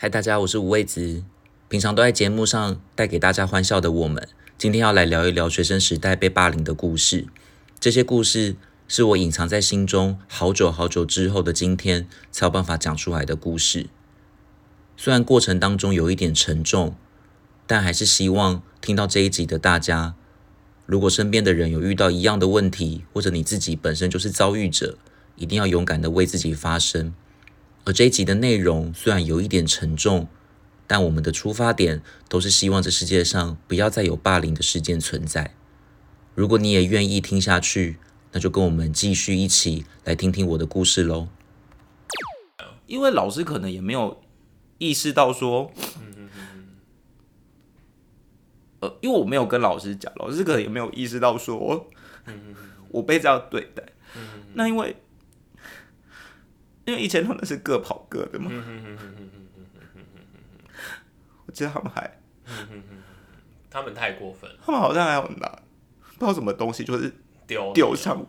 嗨，大家，我是吴畏子。平常都在节目上带给大家欢笑的我们，今天要来聊一聊学生时代被霸凌的故事。这些故事是我隐藏在心中好久好久之后的今天才有办法讲出来的故事。虽然过程当中有一点沉重，但还是希望听到这一集的大家，如果身边的人有遇到一样的问题，或者你自己本身就是遭遇者，一定要勇敢的为自己发声。而这一集的内容虽然有一点沉重。但我们的出发点都是希望这世界上不要再有霸凌的事件存在。如果你也愿意听下去，那就跟我们继续一起来听听我的故事喽。因为老师可能也没有意识到说，呃，因为我没有跟老师讲，老师可能也没有意识到说，我被这样对待。那因为，因为以前他们是各跑各的嘛。我记得他们还，他们太过分。他们好像还要拿不知道什么东西，就是丢丢上，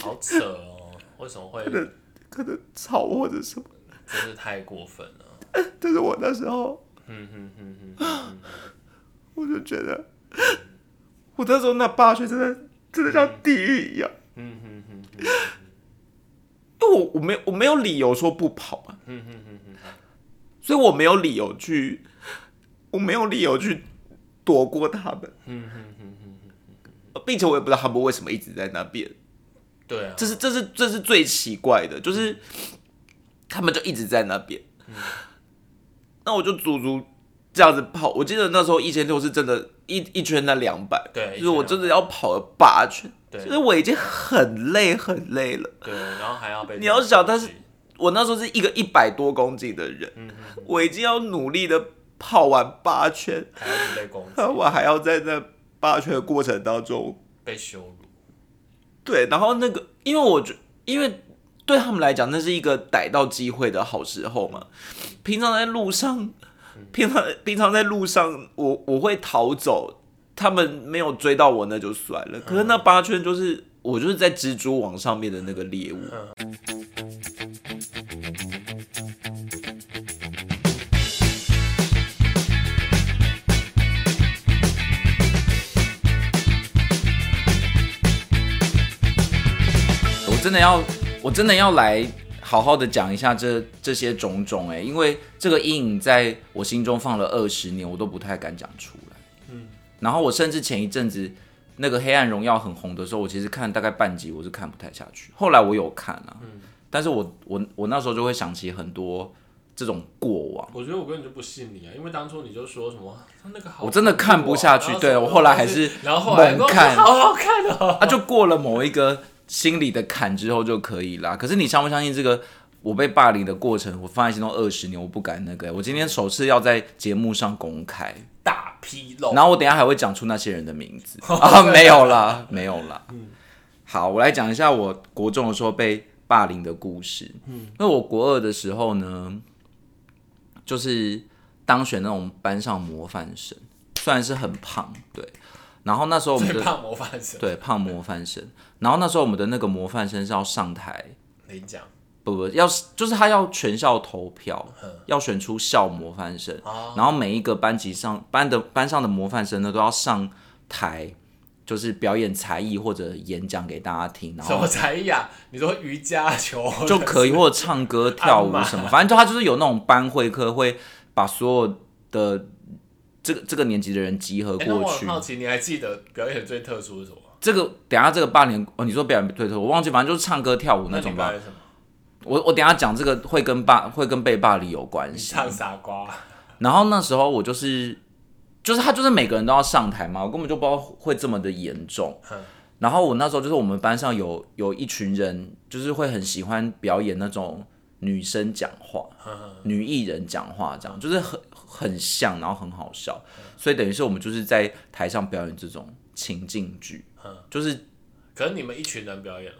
好扯哦！为什么会可能可能吵或者什么？真是太过分了。但是我那时候，我就觉得，我那时候那霸权真的真的像地狱一样。因为我我没我没有理由说不跑嘛。所以我没有理由去。我没有理由去躲过他们，并且我也不知道他们为什么一直在那边。对啊，这是这是这是最奇怪的，就是他们就一直在那边。那我就足足这样子跑，我记得那时候一千六是真的，一一圈那两百，对，就是我真的要跑了八圈，对，就是我已经很累很累了，对，然后还要被你要想，但是我那时候是一个一百多公斤的人，我已经要努力的。跑完八圈，还要被攻击，我还要在那八圈的过程当中被羞辱。对，然后那个，因为我觉，因为对他们来讲，那是一个逮到机会的好时候嘛。平常在路上，平常平常在路上，我我会逃走，他们没有追到我，那就算了。可是那八圈就是我就是在蜘蛛网上面的那个猎物。我真的要，我真的要来好好的讲一下这这些种种哎，因为这个阴影在我心中放了二十年，我都不太敢讲出然后我甚至前一阵子那个《黑暗荣耀》很红的时候，我其实看大概半集，我是看不太下去。后来我有看啊，嗯，但是我我我那时候就会想起很多这种过往。我觉得我根本就不信你啊，因为当初你就说什么他那个好，我真的看不下去。对我后来还是然后猛看，好好看哦，啊，就过了某一个。心里的坎之后就可以啦。可是你相不相信这个我被霸凌的过程，我放在心中二十年，我不敢那个。我今天首次要在节目上公开大披露，然后我等下还会讲出那些人的名字 啊，没有啦，没有啦。嗯，好，我来讲一下我国中的时候被霸凌的故事。嗯，因为我国二的时候呢，就是当选那种班上模范生，虽然是很胖，对。然后那时候我们的胖模范生，对胖模范生。然后那时候我们的那个模范生是要上台领奖，不不，要就是他要全校投票，要选出校模范生。然后每一个班级上班的班上的模范生呢，都要上台，就是表演才艺或者演讲给大家听。然后什么才艺啊？你说瑜伽球就可以，或者唱歌 跳舞什么，反正就他就是有那种班会课，会把所有的。这个这个年级的人集合过去。好奇，你还记得表演最特殊是什么？这个等下这个八年哦，你说表演最特殊，我忘记，反正就是唱歌跳舞那种吧。我我等下讲这个会跟霸会跟被霸凌有关系。唱傻瓜。然后那时候我就是就是他就是每个人都要上台嘛，我根本就不知道会这么的严重。然后我那时候就是我们班上有有一群人，就是会很喜欢表演那种女生讲话，女艺人讲话这样，就是很。很像，然后很好笑，所以等于是我们就是在台上表演这种情境剧，就是，可能你们一群人表演了，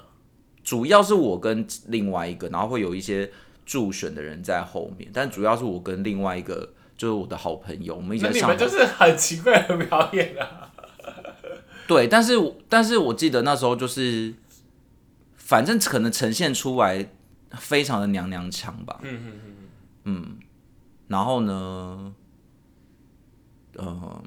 主要是我跟另外一个，然后会有一些助选的人在后面，但主要是我跟另外一个就是我的好朋友，我们一起上。你们就是很奇怪的表演啊。对，但是但是我记得那时候就是，反正可能呈现出来非常的娘娘腔吧。嗯嗯嗯嗯。然后呢，嗯、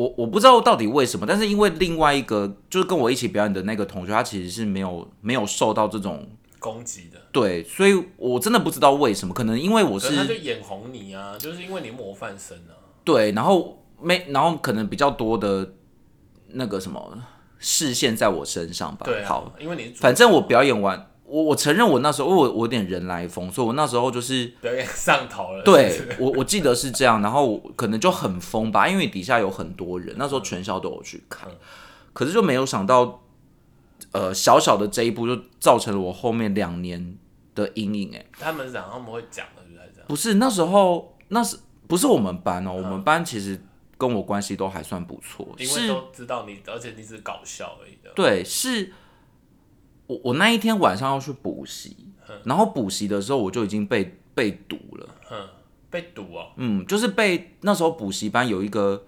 我我不知道到底为什么，但是因为另外一个就是跟我一起表演的那个同学，他其实是没有没有受到这种攻击的，对，所以我真的不知道为什么，可能因为我可是他就眼红你啊，就是因为你模范生啊。对，然后没，然后可能比较多的那个什么视线在我身上吧。对啊，好，，因为你反正我表演完，我我承认我那时候因为我我有点人来疯，所以我那时候就是表演 上头了。对 我我记得是这样，然后我可能就很疯吧，因为底下有很多人，那时候全校都有去看，可是就没有想到，呃，小小的这一步就造成了我后面两年的阴影。哎，他们讲他们会讲的，就是这样。不是那时候，那是不是我们班哦？我们班其实跟我关系都还算不错，因为都知道你，而且你只是搞笑而已的。对，是我我那一天晚上要去补习，然后补习的时候我就已经被被堵了，嗯，被堵哦。嗯，就是被那时候补习班有一个，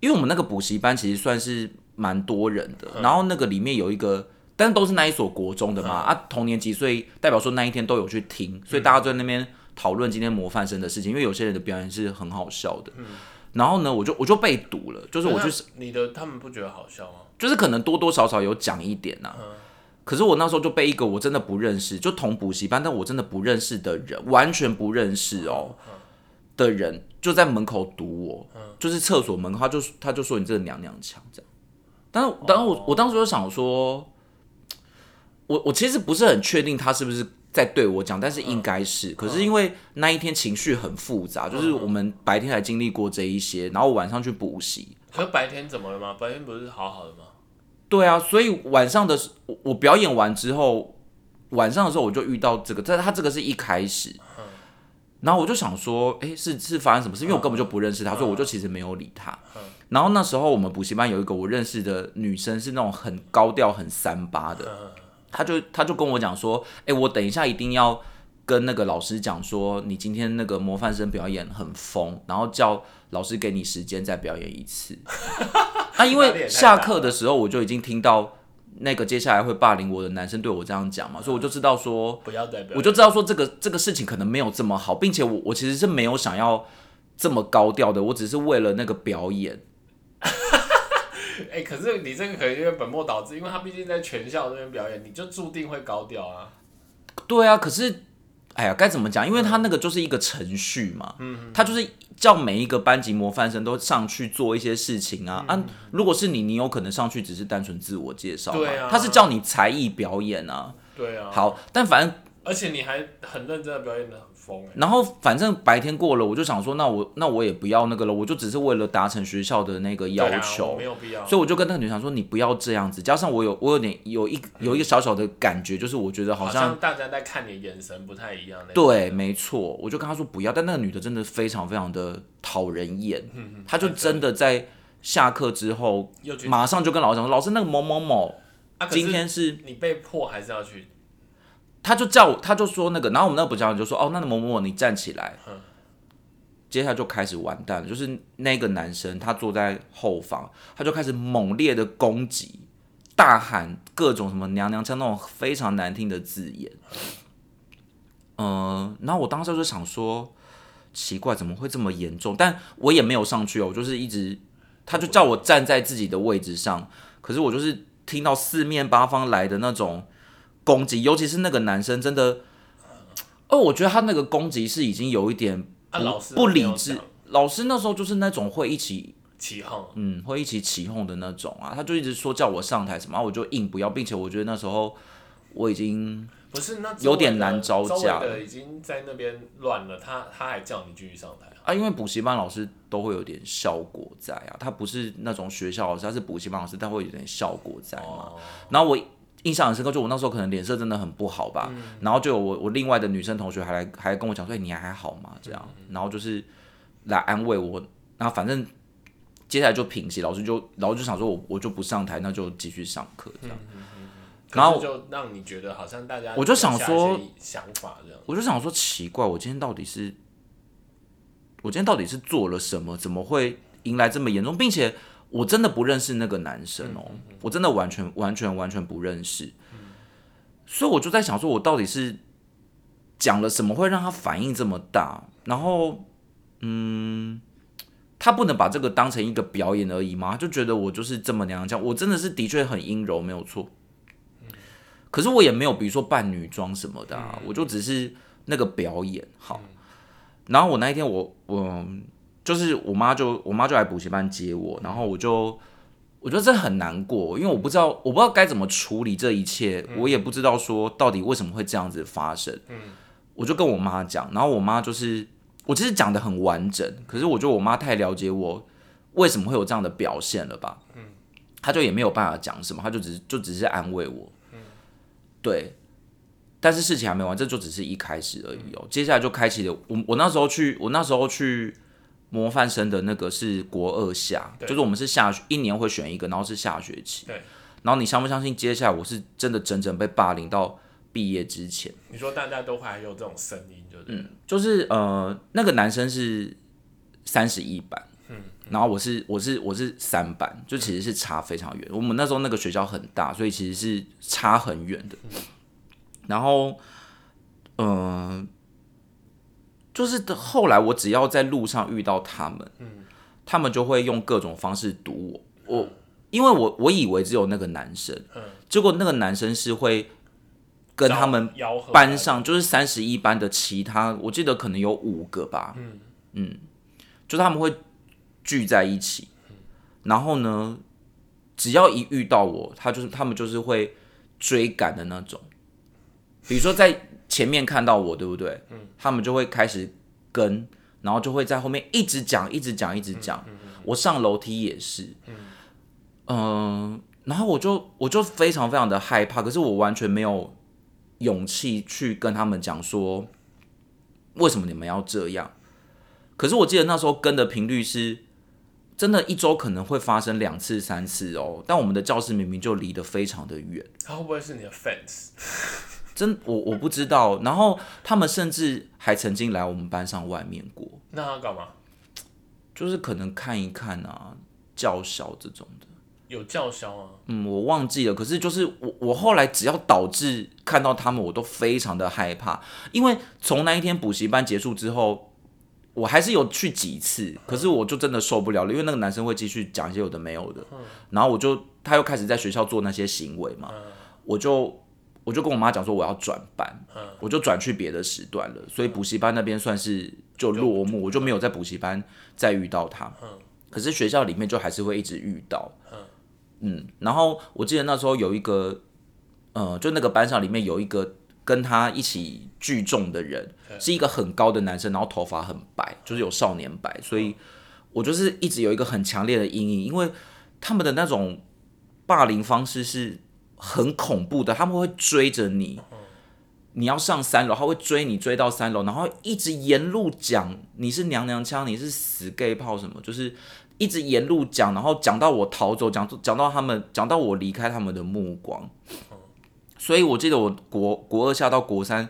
因为我们那个补习班其实算是蛮多人的，然后那个里面有一个。但都是那一所国中的嘛，啊，同年级，所以代表说那一天都有去听，所以大家都在那边讨论今天模范生的事情，因为有些人的表演是很好笑的。然后呢，我就我就被堵了，就是我就是那你的，他们不觉得好笑吗？就是可能多多少少有讲一点呐、可是我那时候就被一个我真的不认识，就同补习班，但我真的不认识的人，完全不认识哦的人，就在门口堵我，就是厕所门口，他就他就说你这个娘娘腔这样。但是，然后我我当时就想说，我我其实不是很确定他是不是在对我讲，但是应该是。可是因为那一天情绪很复杂，就是我们白天还经历过这一些，然后晚上去补习，可是白天怎么了吗？白天不是好好的吗？对啊，所以晚上的时我我表演完之后，晚上的时候我就遇到这个，但是他这个是一开始，然后我就想说，哎，是是发生什么事？因为我根本就不认识他，所以我就其实没有理他。然后那时候我们补习班有一个我认识的女生，是那种很高调、很三八的，她就她就跟我讲说，哎，我等一下一定要跟那个老师讲说，你今天那个模范生表演很疯，然后叫老师给你时间再表演一次。啊，因为 下课的时候我就已经听到那个接下来会霸凌我的男生对我这样讲嘛，所以我就知道说，不要我就知道说这个这个事情可能没有这么好，并且我我其实是没有想要这么高调的，我只是为了那个表演。哎、可是你这个可能因为本末倒置，因为他毕竟在全校那边表演，你就注定会高调啊。对啊，可是，哎呀，该怎么讲？因为他那个就是一个程序嘛，嗯，他就是叫每一个班级模范生都上去做一些事情啊、啊！如果是你，你有可能上去只是单纯自我介绍嘛，对啊他是叫你才艺表演啊。对啊，好，但反正而且你还很认真的表演的很疯哎。然后反正白天过了，我就想说，那我那我也不要那个了，我就只是为了达成学校的那个要求，没有必要。所以我就跟那个女生说，你不要这样子。加上我有我有点有一有一个小小的感觉，就是我觉得好好像像大家在看你的眼神不太一样那种。对，没错，我就跟她说不要。但那个女的真的非常非常的讨人厌，她就真的在下课之后马上就跟老师讲说，老师那个某某某啊，今天是，你被迫还是要去，他就叫我，他就说那个，然后我们那个补教员就说，哦，那个某某某你站起来。接下来就开始完蛋了，就是那个男生他坐在后方，他就开始猛烈的攻击，大喊各种什么娘娘腔那种非常难听的字眼。嗯、然后我当时就想说，奇怪，怎么会这么严重？但我也没有上去哦，我就是一直，他就叫我站在自己的位置上，可是我就是听到四面八方来的那种攻击，尤其是那个男生真的，哦，我觉得他那个攻击是已经有一点啊，不不理智。老师那时候就是那种会一起，起哄，嗯，会一起起哄的那种啊，他就一直说叫我上台什么，我就硬不要，并且我觉得那时候我已经不是那有点难招架周围的已经在那边乱了，他他还叫你继续上台啊？啊，因为补习班老师都会有点效果在啊，他不是那种学校老师，他是补习班老师，他会有点效果在嘛。哦，然后我印象很深刻，就我那时候可能脸色真的很不好吧，嗯然后就有我我另外的女生同学还来还跟我讲说，哎你还好吗？这样，嗯然后就是来安慰我，然后反正接下来就平息，老师就老师就想说我我就不上台，那就继续上课这样。然后就让你觉得好像大家我就想说想法这样，我就想说奇怪，我今天到底是，我今天到底是做了什么？怎么会迎来这么严重？并且我真的不认识那个男生哦，我真的完全完全完全不认识。所以我就在想说，我到底是讲了什么会让他反应这么大？然后，嗯，他不能把这个当成一个表演而已吗？就觉得我就是这么娘娘腔，我真的是的确很阴柔，没有错。可是我也没有，比如说扮女装什么的啊，我就只是那个表演好。然后我那一天我我就是我妈就我妈就来补习班接我，然后我就我觉得这很难过，因为我不知道我不知道该怎么处理这一切，我也不知道说到底为什么会这样子发生。嗯我就跟我妈讲，然后我妈就是我其实讲的很完整，可是我觉得我妈太了解我为什么会有这样的表现了吧？嗯，她就也没有办法讲什么，她就只是就只是安慰我。嗯对，但是事情还没完，这就只是一开始而已哦。接下来就开启了我我那时候去，我那时候去模范生的那个是国二下，就是我们是下一年会选一个，然后是下学期。对，然后你相不相信？接下来我是真的整整被霸凌到毕业之前。你说大家都还有这种声音，就是嗯，就是呃，那个男生是三十一班，嗯，然后我是我是我是三班，就其实是差非常远。我们那时候那个学校很大，所以其实是差很远的。然后，嗯，就是后来我只要在路上遇到他们，嗯，他们就会用各种方式堵我。我因为我我以为只有那个男生，嗯，结果那个男生是会跟他们班上就是三十一班的其他，我记得可能有五个吧，嗯嗯，就他们会聚在一起，然后呢，只要一遇到我，他就是他们就是会追赶的那种。比如说在前面看到我，对不对？嗯，他们就会开始跟，然后就会在后面一直讲，一直讲，一直讲。我上楼梯也是，嗯，然后我就我就非常非常的害怕，可是我完全没有勇气去跟他们讲说为什么你们要这样。可是我记得那时候跟的频率是真的，一周可能会发生两次、三次哦。但我们的教室明明就离得非常的远，他会不会是你的 fans？真我我不知道，然后他们甚至还曾经来我们班上外面过。那他干嘛？就是可能看一看啊，叫嚣这种的。有叫嚣啊？嗯，我忘记了。可是就是我我后来只要导致看到他们，我都非常的害怕。因为从那一天补习班结束之后，我还是有去几次，可是我就真的受不了了，因为那个男生会继续讲一些有的没有的。然后我就他又开始在学校做那些行为嘛，我就。我就跟我妈讲说我要转班，我就转去别的时段了，所以补习班那边算是就落幕，我就没有在补习班再遇到他。可是学校里面就还是会一直遇到。嗯，然后我记得那时候有一个，呃，就那个班上里面有一个跟他一起聚众的人，是一个很高的男生，然后头发很白，就是有少年白，所以我就是一直有一个很强烈的阴影，因为他们的那种霸凌方式是。很恐怖的，他们会追着你，你要上三楼，他会追你追到三楼，然后一直沿路讲你是娘娘腔，你是死 gay 炮什么，就是一直沿路讲，然后讲到我逃走，讲讲到他们，讲到我离开他们的目光。所以我记得我国国二下到国三，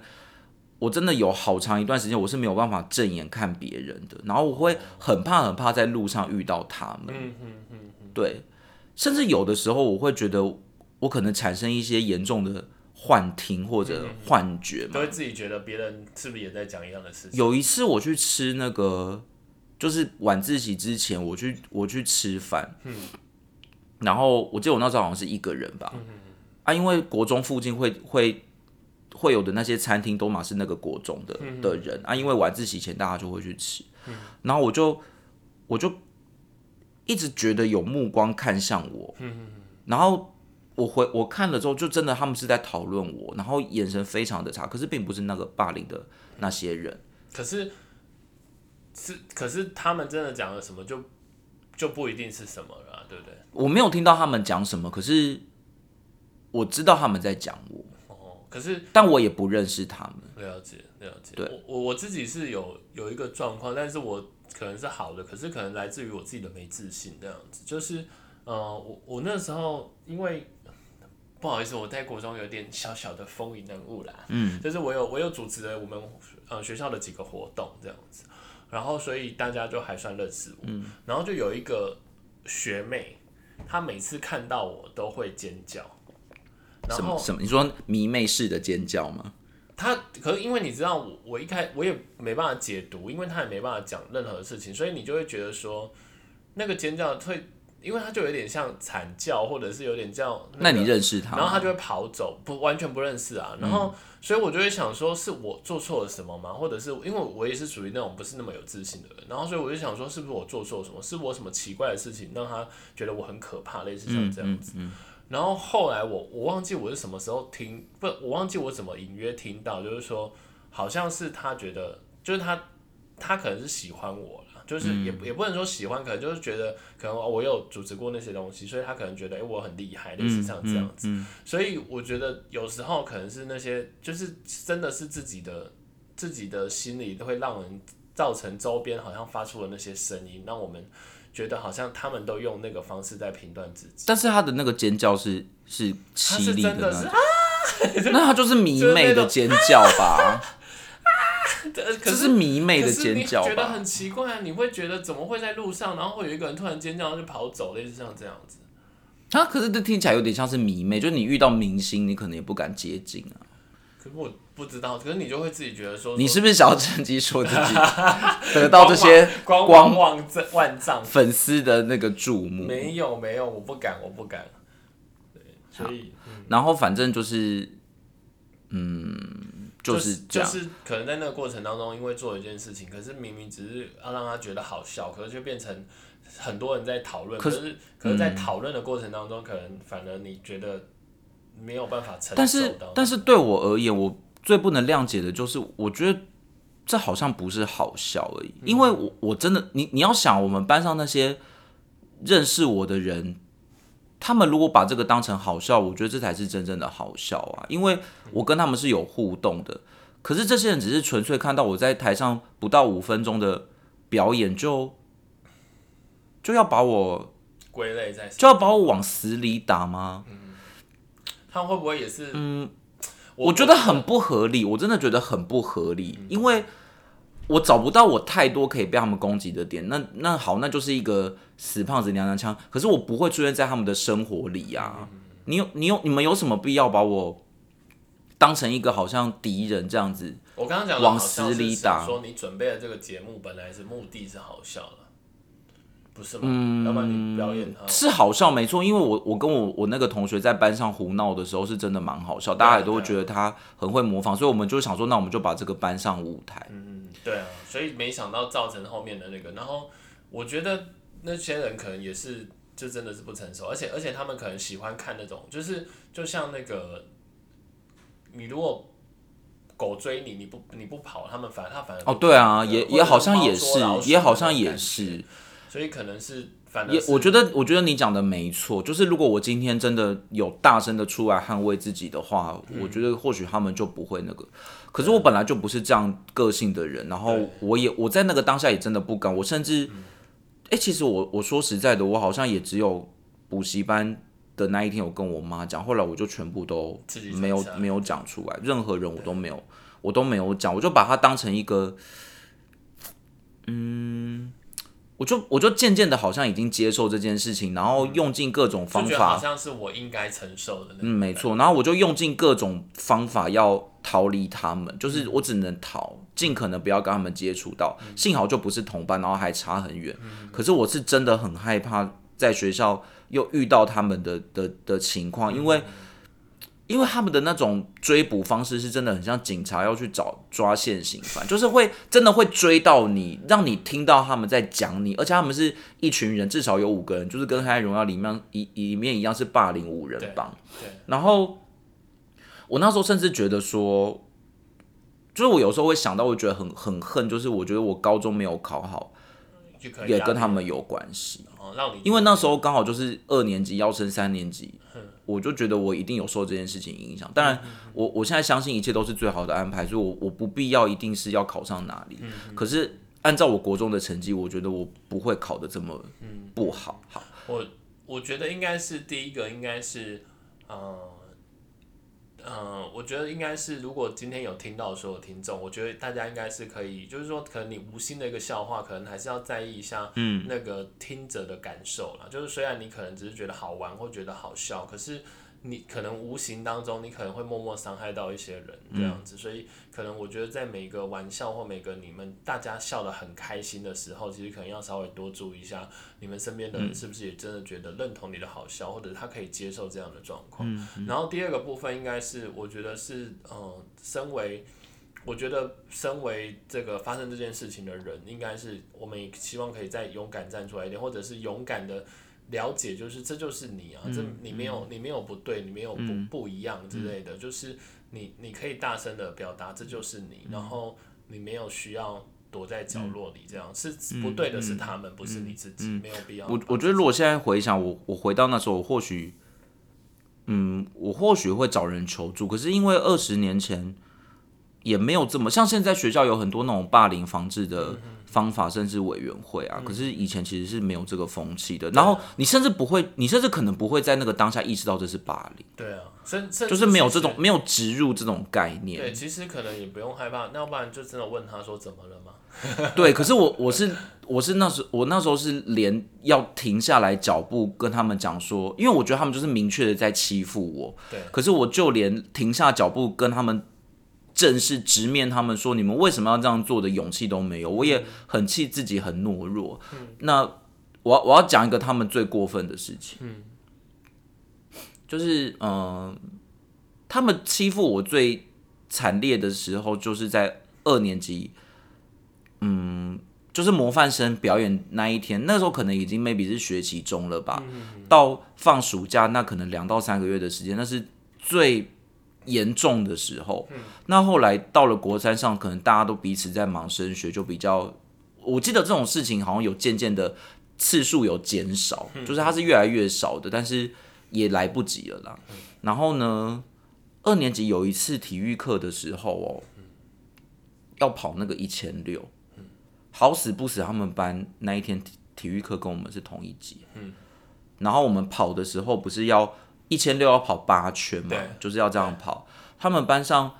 我真的有好长一段时间我是没有办法正眼看别人的，然后我会很怕很怕在路上遇到他们。对，甚至有的时候我会觉得。我可能产生一些严重的幻听或者幻觉嘛，都会自己觉得别人是不是也在讲一样的事情。有一次我去吃那个，就是晚自习之前，我去我去吃饭，嗯，然后我记得我那时候好像是一个人吧，嗯啊，因为国中附近会会会有的那些餐厅都嘛是那个国中的的人。啊，因为晚自习前大家就会去吃，嗯，然后我就我就一直觉得有目光看向我，嗯。然后。我回我看了之后，就真的他们是在讨论我，然后眼神非常的差，可是并不是那个霸凌的那些人。可是是可是他们真的讲了什么，就就不一定是什么了，对不对？我没有听到他们讲什么，可是我知道他们在讲我。哦，可是但我也不认识他们。了解了解。对，我我自己是有有一个状况，但是我可能是好的，可是可能来自于我自己的没自信这样子。就是呃，我我那时候因为。不好意思，我在国中有点小小的风云人物啦。嗯，就是我有我有主持了我们呃学校的几个活动这样子，然后所以大家就还算认识我。嗯，然后就有一个学妹，她每次看到我都会尖叫。什么什么？你说迷妹式的尖叫吗？她可是因为你知道我我一开我也没办法解读，因为她也没办法讲任何事情，所以你就会觉得说那个尖叫会，因为他就有点像惨叫，或者是有点叫、那个你认识他？然后他就会跑走，不完全不认识啊。然后，所以我就会想说，是我做错了什么吗？或者是因为我也是属于那种不是那么有自信的人，然后所以我就想说，是不是我做错什么？是我什么奇怪的事情让他觉得我很可怕，类似像这样子。然后后来我我忘记我是什么时候听，不，我忘记我怎么隐约听到，就是说好像是他觉得，就是他他可能是喜欢我了，就是也、也不能说喜欢，可能就是觉得可能我有主持过那些东西，所以他可能觉得哎、诶我很厉害，类似像这样子。所以我觉得有时候可能是那些就是真的是自己的自己的心里都会让人造成周边好像发出了那些声音，让我们觉得好像他们都用那个方式在评断自己。但是他的那个尖叫是是他凄厉是真的是啊，那他就是迷妹的尖叫吧？这是迷妹的尖叫吧？觉得很奇怪啊！你会觉得怎么会在路上，然后会有一个人突然尖叫，然后就跑走，类似像这样子。啊可是这听起来有点像是迷妹，就是你遇到明星，你可能也不敢接近啊。可是我不知道，可是你就会自己觉得说，你是不是想要趁机说自己 得到这些光光芒万丈万丈？粉丝的那个注目？没有没有，我不敢，我不敢。对，所以然后反正就是，嗯，就是。就是可能在那个过程当中，因为做一件事情，可是明明只是要让他觉得好笑，可是就变成很多人在讨论。可是可是在讨论的过程当中，可能反而你觉得没有办法承受但是。但是对我而言，我最不能谅解的就是，我觉得这好像不是好笑而已，嗯因为我我真的，你你要想，我们班上那些认识我的人。他们如果把这个当成好笑，我觉得这才是真正的好笑啊！因为我跟他们是有互动的，可是这些人只是纯粹看到我在台上不到五分钟的表演就，就要把我归类在，就要把我往死里打吗？嗯他们会不会也是？嗯，我觉得很不合理，我真的觉得很不合理，因为我找不到我太多可以被他们攻击的点。那那好，那就是一个死胖子娘娘腔，可是我不会出现在他们的生活里呀、你有你有你们有什么必要把我当成一个好像敌人这样子？我刚刚讲的往死里打说你准备的这个节目本来是目的是好笑的，不是吗？嗯，要不然你表演它是好笑没错，因为我我跟我我那个同学在班上胡闹的时候是真的蛮好笑，大家也都会觉得他很会模仿，所以我们就想说，那我们就把这个搬上舞台。嗯，对啊，所以没想到造成后面的那个，然后我觉得那些人可能也是，就真的是不成熟，而且而且他们可能喜欢看那种，就是就像那个，你如果狗追你，你不你不跑，他们反而他反而哦，对啊，也也好像也是也好像也是，所以可能是也我觉得我觉得你讲的没错，就是如果我今天真的有大声的出来捍卫自己的话，嗯。我觉得或许他们就不会那个。可是我本来就不是这样个性的人，然后我也我在那个当下也真的不敢，我甚至，嗯。哎、其实我我说实在的，我好像也只有补习班的那一天有跟我妈讲，后来我就全部都没有没有讲出来，任何人我都没有我都没有讲，我就把它当成一个，嗯，我就我就渐渐的好像已经接受这件事情，然后用尽各种方法好，像是我应该承受的那嗯，没错，然后我就用尽各种方法要逃离他们，就是我只能逃，尽可能不要跟他们接触到。幸好就不是同班，然后还差很远。可是我是真的很害怕在学校又遇到他们的的的情况，因为。因为他们的那种追捕方式是真的很像警察要去找抓现行犯，就是会真的会追到你，让你听到他们在讲你，而且他们是一群人，至少有五个人，就是跟《黑暗荣耀》里面一里面一样是霸凌五人帮。对，然后我那时候甚至觉得说，就是我有时候会想到，我觉得很很恨，就是我觉得我高中没有考好，也跟他们有关系。哦，让你因为那时候刚好就是二年级要升三年级，我就觉得我一定有受这件事情影响。当然，我我现在相信一切都是最好的安排，所以我我不必要一定是要考上哪里。可是按照我国中的成绩，我觉得我不会考的这么不好。好，我我觉得应该是第一个，应该是，呃，呃，我觉得应该是，如果今天有听到所有听众，我觉得大家应该是可以，就是说，可能你无心的一个笑话，可能还是要在意一下，嗯，那个听者的感受啦。就是虽然你可能只是觉得好玩或觉得好笑，可是你可能无形当中，你可能会默默伤害到一些人这样子，所以可能我觉得在每个玩笑或每个你们大家笑得很开心的时候，其实可能要稍微多注意一下，你们身边的人是不是也真的觉得认同你的好笑，或者他可以接受这样的状况。然后第二个部分应该是，我觉得是，呃，身为我觉得身为这个发生这件事情的人，应该是我们也希望可以再勇敢站出来一点，或者是勇敢的。了解就是这就是你啊，这你没有你没有不对，你没有不不一样之类的，就是你你可以大声的表达这就是你，然后你没有需要躲在角落里，这样是不对的，是他们不是你自己，没有必要。我我觉得如果现在回想，我我回到那时候，我或许，嗯，我或许会找人求助，可是因为二十年前也没有这么像现在学校有很多那种霸凌防治的。方法甚至委员会啊，可是以前其实是没有这个风气的。然后你甚至不会，你甚至可能不会在那个当下意识到这是霸凌。对啊，甚甚就是没有这种没有植入这种概念。对，其实可能也不用害怕，那要不然就真的问他说怎么了吗？对，可是我我是我是那时我那时候是连要停下来脚步跟他们讲说，因为我觉得他们就是明确的在欺负我。对，可是我就连停下脚步跟他们。正式直面他们说你们为什么要这样做的勇气都没有，我也很气自己很懦弱。那我我要讲一个他们最过分的事情，就是嗯，他们欺负我最惨烈的时候，就是在二年级，嗯，就是模范生表演那一天，那时候可能已经 maybe 是学期中了吧，到放暑假那可能两到三个月的时间，那是最。严重的时候，那后来到了国三上，可能大家都彼此在忙升学，就比较，我记得这种事情好像有渐渐的次数有减少，就是它是越来越少的，但是也来不及了啦。然后呢，二年级有一次体育课的时候哦，要跑那个一千六，好死不死，他们班那一天体体育课跟我们是同一级，然后我们跑的时候不是要。一千六要跑八圈嘛，就是要这样跑。他们班上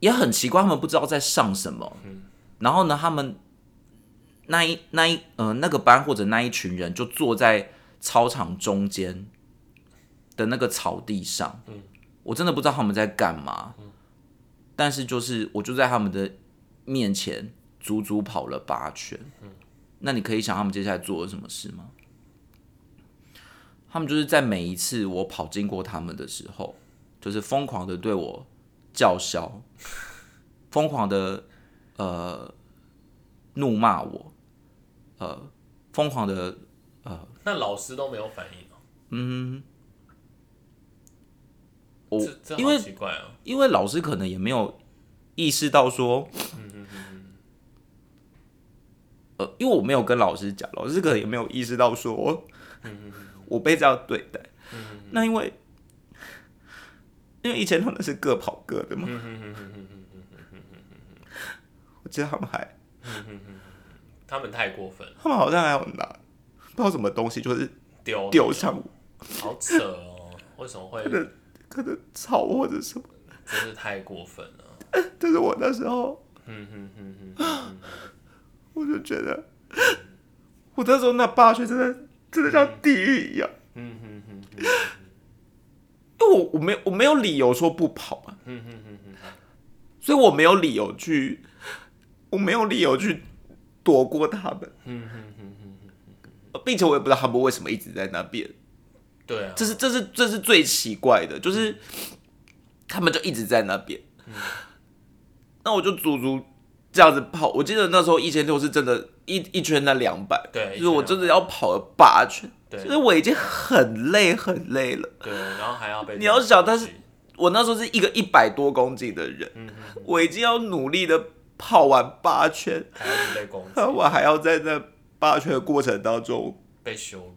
也很奇怪，他们不知道在上什么。然后呢，他们那一那一呃那个班或者那一群人就坐在操场中间的那个草地上。我真的不知道他们在干嘛。但是就是我就在他们的面前足足跑了八圈。那你可以想他们接下来做了什么事吗？他们就是在每一次我跑经过他们的时候，就是疯狂的对我叫嚣，疯狂的呃怒骂我，呃疯狂的呃。那老师都没有反应哦。嗯。我因为奇怪哦，因为老师可能也没有意识到说，呃，因为我没有跟老师讲，老师可能也没有意识到说，嗯我被这样对待，那因为因为以前他们是各跑各的嘛，我记得他们还，他们太过分，他们好像还要拿不知道什么东西，就是丢丢上我，好扯哦，为什么会？可能可能草或者什么，真是太过分了。但是我那时候，我就觉得，我那时候那八岁真的。真的像地狱一样。嗯哼哼哼。因为我我没有我没有理由说不跑嘛。嗯哼哼哼。所以我没有理由去，我没有理由去躲过他们。嗯哼哼哼并且我也不知道他们为什么一直在那边。对啊。这是这是这是最奇怪的，就是他们就一直在那边。那我就足足这样子跑。我记得那时候一千六是真的。一一圈那两百，对，就是我真的要跑了八圈，对，就是我已经很累很累了，对，然后还要被你要想，但是我那时候是一个一百多公斤的人，嗯我已经要努力的跑完八圈，还要被攻击，我还要在那八圈的过程当中被羞辱，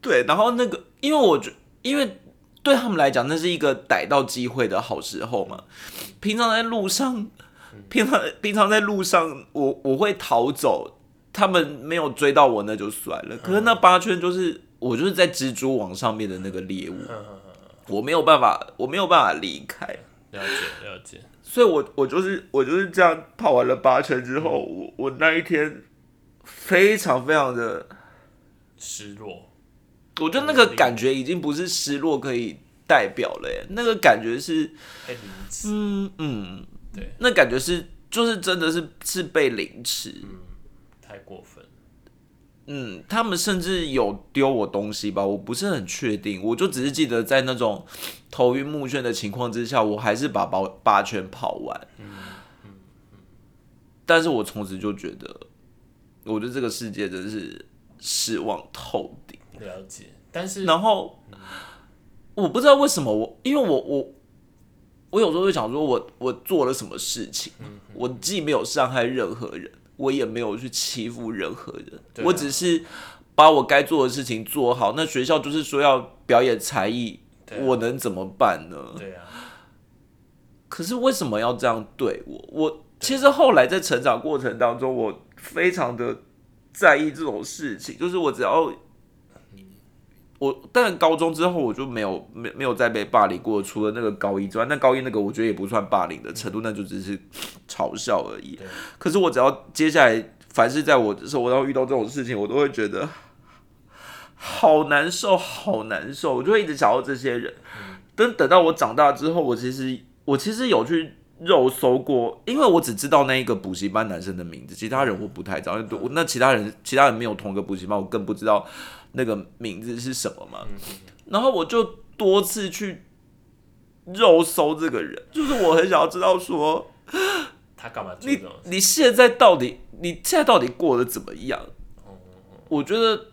对，然后那个，因为我觉，因为对他们来讲，那是一个逮到机会的好时候嘛，平常在路上。平常平常在路上，我我会逃走，他们没有追到我那就算了。可是那八圈就是我就是在蜘蛛网上面的那个猎物，我没有办法，我没有办法离开。了解了解。所以我我就是我就是这样跑完了八圈之后，我我那一天非常非常的失落。我觉得那个感觉已经不是失落可以代表了耶，那个感觉是，嗯嗯，对，那感觉是就是真的是是被凌迟，太过分。嗯，他们甚至有丢我东西吧，我不是很确定，我就只是记得在那种头晕目眩的情况之下，我还是把八八圈跑完。嗯但是我从此就觉得，我对这个世界真是失望透顶。了解，但是然后我不知道为什么我，因为我我我有时候就想说我我做了什么事情，我既没有伤害任何人，我也没有去欺负任何人，啊我只是把我该做的事情做好。那学校就是说要表演才艺，啊我能怎么办呢？对啊，可是为什么要这样对我？我其实后来在成长过程当中，我非常的在意这种事情，就是我只要我，但高中之后我就没有没没有再被霸凌过，除了那个高一之外，那高一那个我觉得也不算霸凌的程度，那就只是嘲笑而已。可是我只要接下来凡是在我的生活当中遇到这种事情，我都会觉得好难受，好难受，我就会一直想到这些人。等等到我长大之后，我其实我其实有去肉搜过，因为我只知道那一个补习班男生的名字，其他人我不太知道。我那其他人其他人没有同一个补习班，我更不知道那个名字是什么嘛。然后我就多次去肉搜这个人，就是我很想要知道说，他干嘛做你种事？你现在到底你现在到底过得怎么样？我觉得，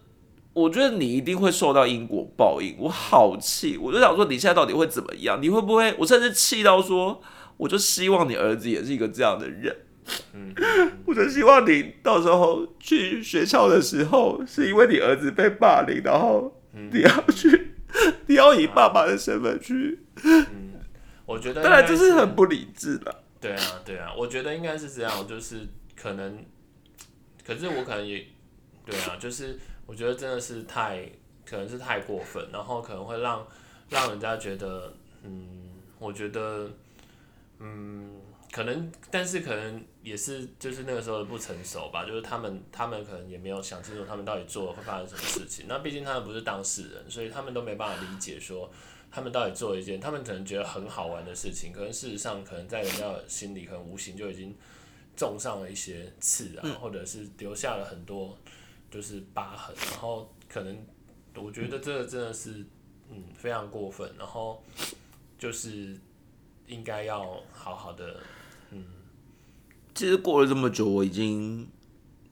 我觉得你一定会受到因果报应。我好气，我就想说你现在到底会怎么样？你会不会？我甚至气到说，我就希望你儿子也是一个这样的人。嗯，我就希望你到时候去学校的时候，是因为你儿子被霸凌，然后嗯你要去，你要以爸爸的身份去。我觉得当然应该这是很不理智的。对啊，对啊，我觉得应该是这样，就是可能，可是我可能也，对啊，就是我觉得真的是太，可能是太过分，然后可能会让让人家觉得，嗯，我觉得，嗯，可能，但是可能也是就是那个时候的不成熟吧，就是他们他们可能也没有想清楚他们到底做了会发生什么事情，那毕竟他们不是当事人，所以他们都没办法理解说。他们到底做了一件他们可能觉得很好玩的事情，可能事实上可能在人家的心里，可能无形就已经种上了一些刺啊，或者是留下了很多就是疤痕，然后可能我觉得这个真的是嗯非常过分，然后就是应该要好好的其实过了这么久，我已经，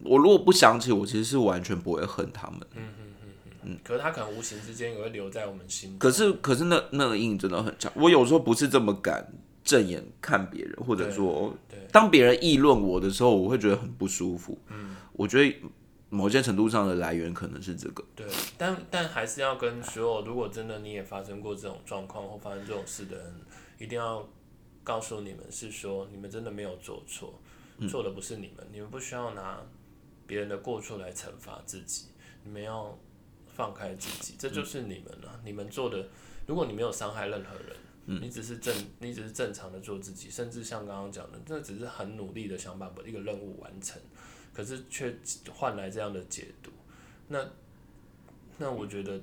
我如果不想起，我其实是完全不会恨他们。嗯嗯嗯嗯可是他可能无形之间也会留在我们心中。可是，可是那那个阴影真的很强。我有时候不是这么敢正眼看别人，或者说当别人议论我的时候，我会觉得很不舒服。嗯，我觉得某些程度上的来源可能是这个。对，但但还是要跟所有，如果真的你也发生过这种状况或发生这种事的人，一定要告诉你们是说，你们真的没有做错，错的不是你们，你们不需要拿别人的过错来惩罚自己，你们要放开自己，这就是你们了、你们做的，如果你没有伤害任何人，你只是正，你只是正常的做自己，甚至像刚刚讲的，这只是很努力的想把一个任务完成，可是却换来这样的解读，那那我觉得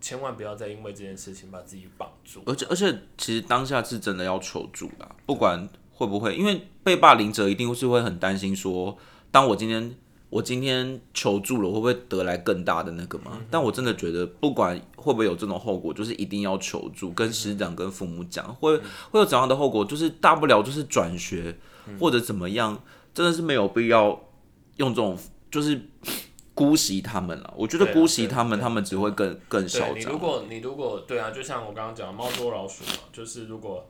千万不要再因为这件事情把自己绑住。而且而且，其实当下是真的要求助啦，不管会不会，因为被霸凌者一定是会很担心说，当我今天我今天求助了，会不会得来更大的那个嘛？但我真的觉得，不管会不会有这种后果，就是一定要求助，跟师长、跟父母讲，会会有怎样的后果，就是大不了就是转学或者怎么样，真的是没有必要用这种就是。姑息他们了，我觉得姑息他们，他们只会更更嚣张你如。果你如果对啊，就像我刚刚讲猫捉老鼠嘛，就是如果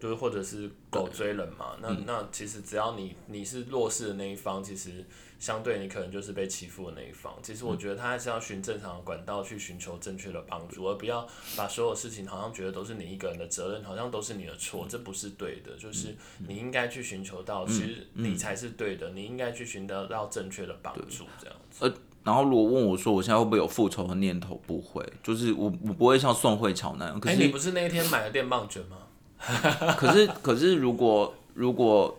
就是或者是狗追人嘛，那、嗯那其实只要你你是弱势的那一方，其实相对你可能就是被欺负的那一方。其实我嗯觉得他还是要循正常的管道去寻求正确的帮助，而不要把所有事情好像觉得都是你一个人的责任，好像都是你的错，嗯这不是对的。就是你应该去寻求到，其实你才是对的，你应该去寻得到正确的帮助，这样子。呃然后如果问我说我现在会不会有复仇的念头，不会，就是我我不会像宋慧乔那样。可哎、是、你不是那一天买了电棒卷吗？可是可是如果如果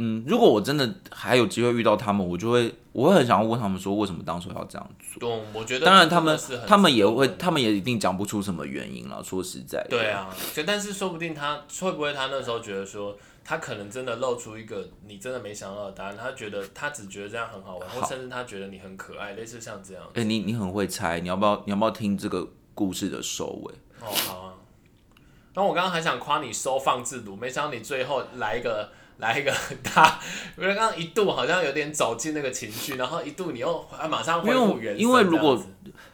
嗯，如果我真的还有机会遇到他们，我就会我会很想要问他们说，为什么当初要这样做？懂，我觉得当然，他们他们也会，他们也一定讲不出什么原因了。说实在的，对啊，就但是说不定他会不会他那时候觉得说，他可能真的露出一个你真的没想到的答案，他觉得他只觉得这样很好玩，或甚至他觉得你很可爱，类似像这样。哎、你你很会猜，你要不要你要不要听这个故事的收尾？哦，好啊。然后我刚刚还想夸你收放自如，没想到你最后来一个来一个大，因为刚刚一度好像有点走进那个情绪，然后一度你又啊马上恢复原色因为如果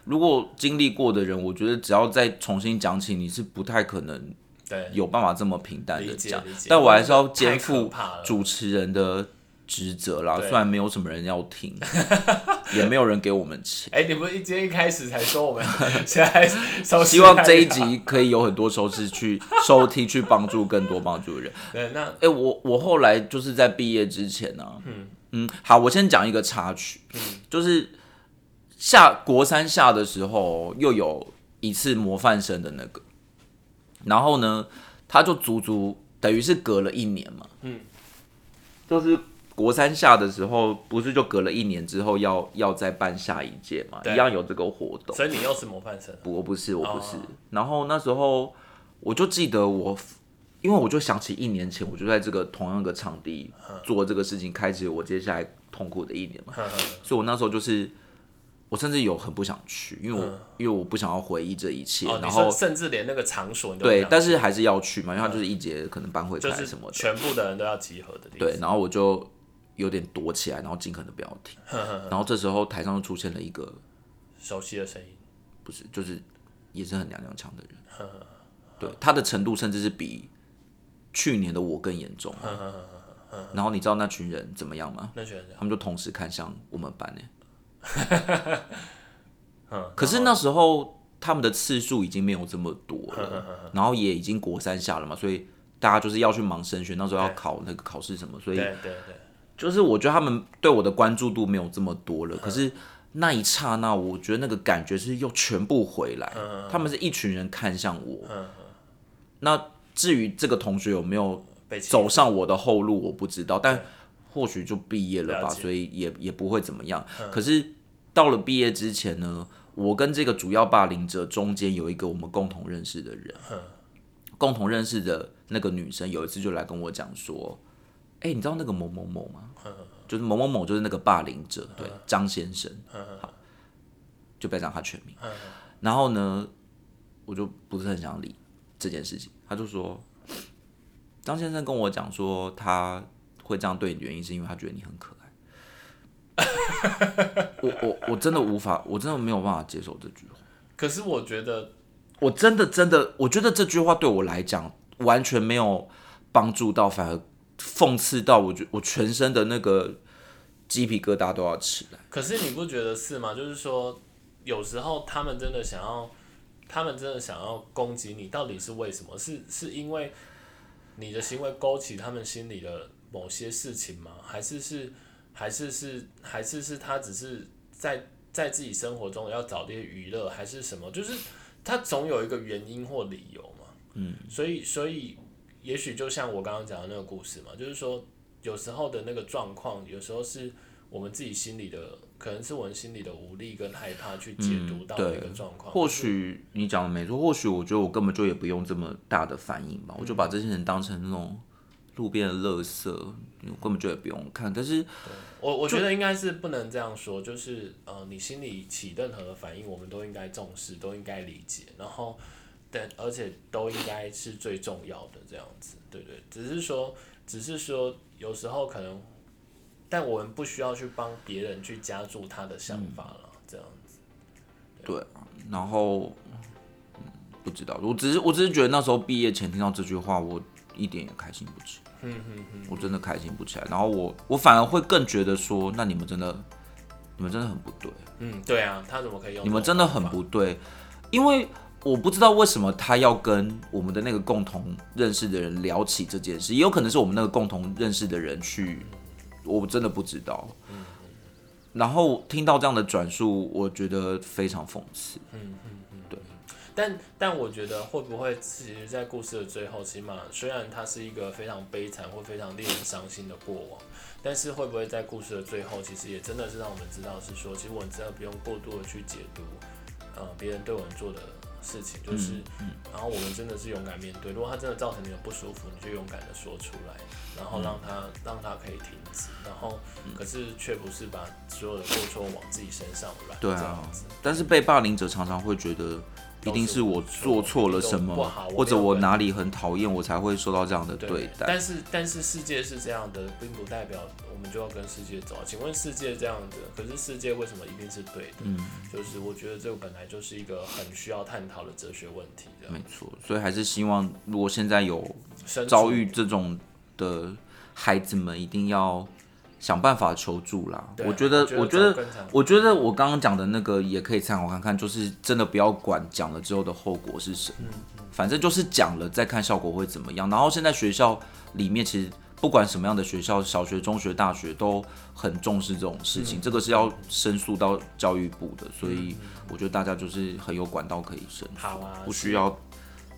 如果经历过的人，我觉得只要再重新讲起，你是不太可能对有办法这么平淡的讲。但我还是要肩负主持人的职责啦。虽然没有什么人要听，也没有人给我们钱。哎、你不是今天一开始才说我们 现在收 希望这一集可以有很多收视去收听，去帮助更多帮助的人。对那哎、我我后来就是在毕业之前呢、啊，嗯。嗯，好，我先讲一个插曲，就是下国三下的时候，又有一次模范生的那个，然后呢，他就足足等于是隔了一年嘛，嗯，就是国三下的时候，不是就隔了一年之后要要再办下一届嘛，一样有这个活动，所以你又是模范生，不，我不是，我不是。哦然后那时候我就记得我，因为我就想起一年前，我就在这个同样的场地做这个事情，开启我接下来痛苦的一年嘛。所以我那时候就是，我甚至有很不想去，因为我、因为我不想要回忆这一切，哦，然后甚至连那个场所你都对，但是还是要去嘛，因为它就是一节可能班会就是开什么的。全部的人都要集合的地方。对，然后我就有点躲起来，然后尽可能不要听。然后这时候台上就出现了一个熟悉的声音，不是，就是也是很娘娘腔的人。对，他的程度甚至是比去年的我更严重。然后你知道那群人怎么样吗？那群人他们就同时看向我们班呢。嗯，可是那时候他们的次数已经没有这么多了，然后也已经国三下了嘛，所以大家就是要去忙升学，那时候要考那个考试什么，所以对对对，就是我觉得他们对我的关注度没有这么多了，可是那一刹那，我觉得那个感觉是又全部回来，他们是一群人看向我。那至于这个同学有没有走上我的后路，我不知道，但或许就毕业了吧，了所以也也不会怎么样。可是到了毕业之前呢，我跟这个主要霸凌者中间有一个我们共同认识的人，共同认识的那个女生，有一次就来跟我讲说：“哎、你知道那个某某某吗？就是某某某，就是那个霸凌者，对，张先生。好，就不要讲他全名。然后呢，我就不是很想理这件事情。他就说，张先生跟我讲说，他会这样对你的原因是因为他觉得你很可爱。我我我真的无法，我真的没有办法接受这句话。可是我觉得，我真的真的，我觉得这句话对我来讲完全没有帮助到，反而讽刺到我觉我全身的那个鸡皮疙瘩都要起来。可是你不觉得是吗？就是说，有时候他们真的想要，他们真的想要攻击你，到底是为什么？是是因为你的行为勾起他们心里的某些事情吗？还是是还是是还是是他只是在在自己生活中要找点娱乐，还是什么？就是他总有一个原因或理由嘛。嗯，所以所以也许就像我刚刚讲的那个故事嘛，就是说有时候的那个状况，有时候是我们自己心里的，可能是我们心里的无力跟害怕去解读到那个状况。或许你讲的没错，或许我觉得我根本就也不用这么大的反应吧，我就把这些人当成那种路边的垃圾，我根本就也不用看。但是我我觉得应该是不能这样说，就是呃，你心里起任何的反应，我们都应该重视，都应该理解，然后但而且都应该是最重要的这样子，对不对？只是说，只是说，有时候可能，但我们不需要去帮别人去加注他的想法了，这样子。对啊，然后、嗯不知道，我只是我只是觉得那时候毕业前听到这句话，我一点也开心不起来。嗯嗯嗯，我真的开心不起来。然后我我反而会更觉得说，那你们真的你们真的很不对，嗯，对啊，他怎么可以用？你们真的很不对，因为我不知道为什么他要跟我们的那个共同认识的人聊起这件事，也有可能是我们那个共同认识的人去，我真的不知道。然后听到这样的转述，我觉得非常讽刺。嗯嗯嗯，对但但我觉得会不会其实，在故事的最后，起码虽然它是一个非常悲惨或非常令人伤心的过往，但是会不会在故事的最后，其实也真的是让我们知道是说，其实我们真的不用过度的去解读，呃，别人对我们做的。事情就是，然后我们真的是勇敢面对。如果他真的造成你的不舒服，你就勇敢的说出来，然后让他让他可以停止。然后，可是却不是把所有的过错往自己身上揽。对啊，但是被霸凌者常常会觉得。一定是我做错了什么，或者我哪里很讨厌，我才会受到这样的对待。但是，但是世界是这样的，并不代表我们就要跟世界走。请问世界这样的，可是世界为什么一定是对的？嗯，就是我觉得这个本来就是一个很需要探讨的哲学问题。没错，所以还是希望，如果现在有遭遇这种的孩子们，一定要。想办法求助啦！我觉得，我觉得，我觉得我刚刚讲的那个也可以参考看看，就是真的不要管讲了之后的后果是什么，反正就是讲了再看效果会怎么样。然后现在学校里面其实不管什么样的学校，小学、中学、大学都很重视这种事情，这个是要申诉到教育部的，所以我觉得大家就是很有管道可以申诉，不需要。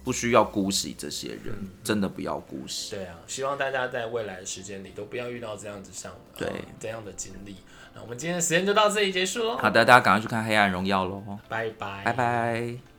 不需要姑息这些人，真的不要姑息。对啊，希望大家在未来的时间里都不要遇到这样子像对这样的经历。那我们今天的时间就到这里结束喽。好的，大家赶快去看《黑暗荣耀》喽。拜拜，拜拜。